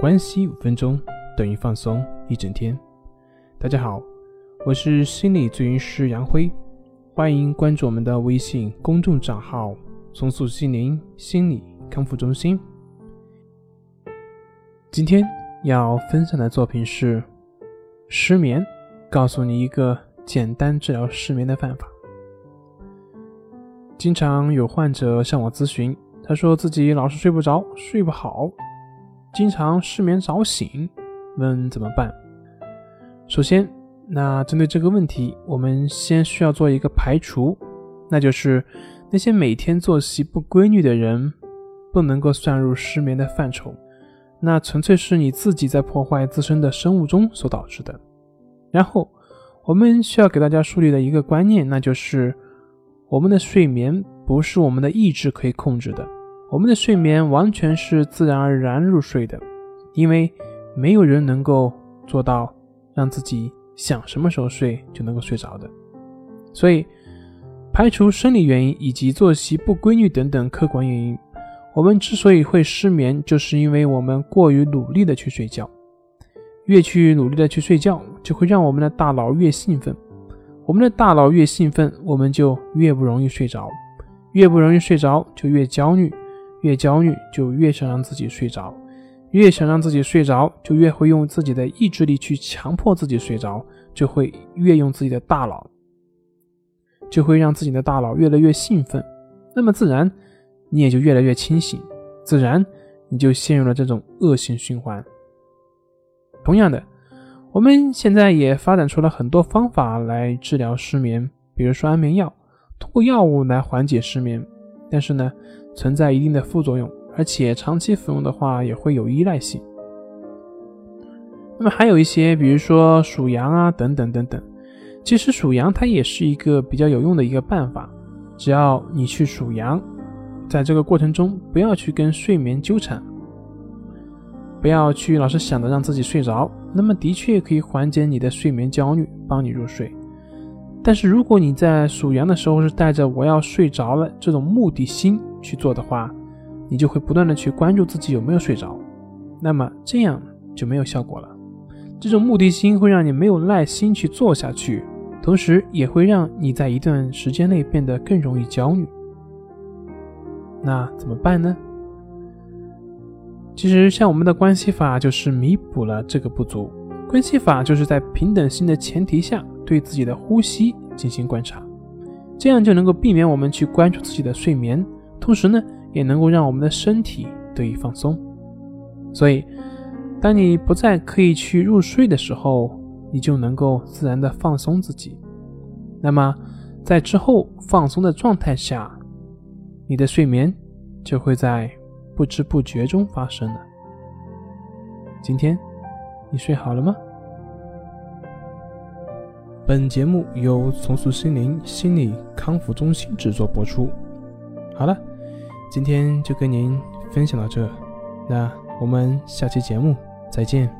关系五分钟等于放松一整天。大家好，我是心理咨询师杨辉，欢迎关注我们的微信公众账号“松塑心灵心理康复中心”。今天要分享的作品是失眠，告诉你一个简单治疗失眠的办法。经常有患者向我咨询，他说自己老是睡不着，睡不好。经常失眠早醒，问怎么办？首先，那针对这个问题，我们先需要做一个排除，那就是那些每天作息不规律的人，不能够算入失眠的范畴，那纯粹是你自己在破坏自身的生物钟所导致的。然后，我们需要给大家树立的一个观念，那就是我们的睡眠不是我们的意志可以控制的。我们的睡眠完全是自然而然入睡的，因为没有人能够做到让自己想什么时候睡就能够睡着的。所以，排除生理原因以及作息不规律等等客观原因，我们之所以会失眠，就是因为我们过于努力的去睡觉。越去努力的去睡觉，就会让我们的大脑越兴奋。我们的大脑越兴奋，我们就越不容易睡着。越不容易睡着，就越焦虑。越焦虑，就越想让自己睡着；越想让自己睡着，就越会用自己的意志力去强迫自己睡着，就会越用自己的大脑，就会让自己的大脑越来越兴奋。那么自然，你也就越来越清醒，自然你就陷入了这种恶性循环。同样的，我们现在也发展出了很多方法来治疗失眠，比如说安眠药，通过药物来缓解失眠。但是呢，存在一定的副作用，而且长期服用的话也会有依赖性。那么还有一些，比如说数羊啊，等等等等。其实数羊它也是一个比较有用的一个办法，只要你去数羊，在这个过程中不要去跟睡眠纠缠，不要去老是想着让自己睡着，那么的确可以缓解你的睡眠焦虑，帮你入睡。但是如果你在数羊的时候是带着我要睡着了这种目的心去做的话，你就会不断的去关注自己有没有睡着，那么这样就没有效果了。这种目的心会让你没有耐心去做下去，同时也会让你在一段时间内变得更容易焦虑。那怎么办呢？其实像我们的关系法就是弥补了这个不足。关系法就是在平等心的前提下。对自己的呼吸进行观察，这样就能够避免我们去关注自己的睡眠，同时呢，也能够让我们的身体得以放松。所以，当你不再刻意去入睡的时候，你就能够自然的放松自己。那么，在之后放松的状态下，你的睡眠就会在不知不觉中发生了。今天，你睡好了吗？本节目由重塑心灵心理康复中心制作播出。好了，今天就跟您分享到这，那我们下期节目再见。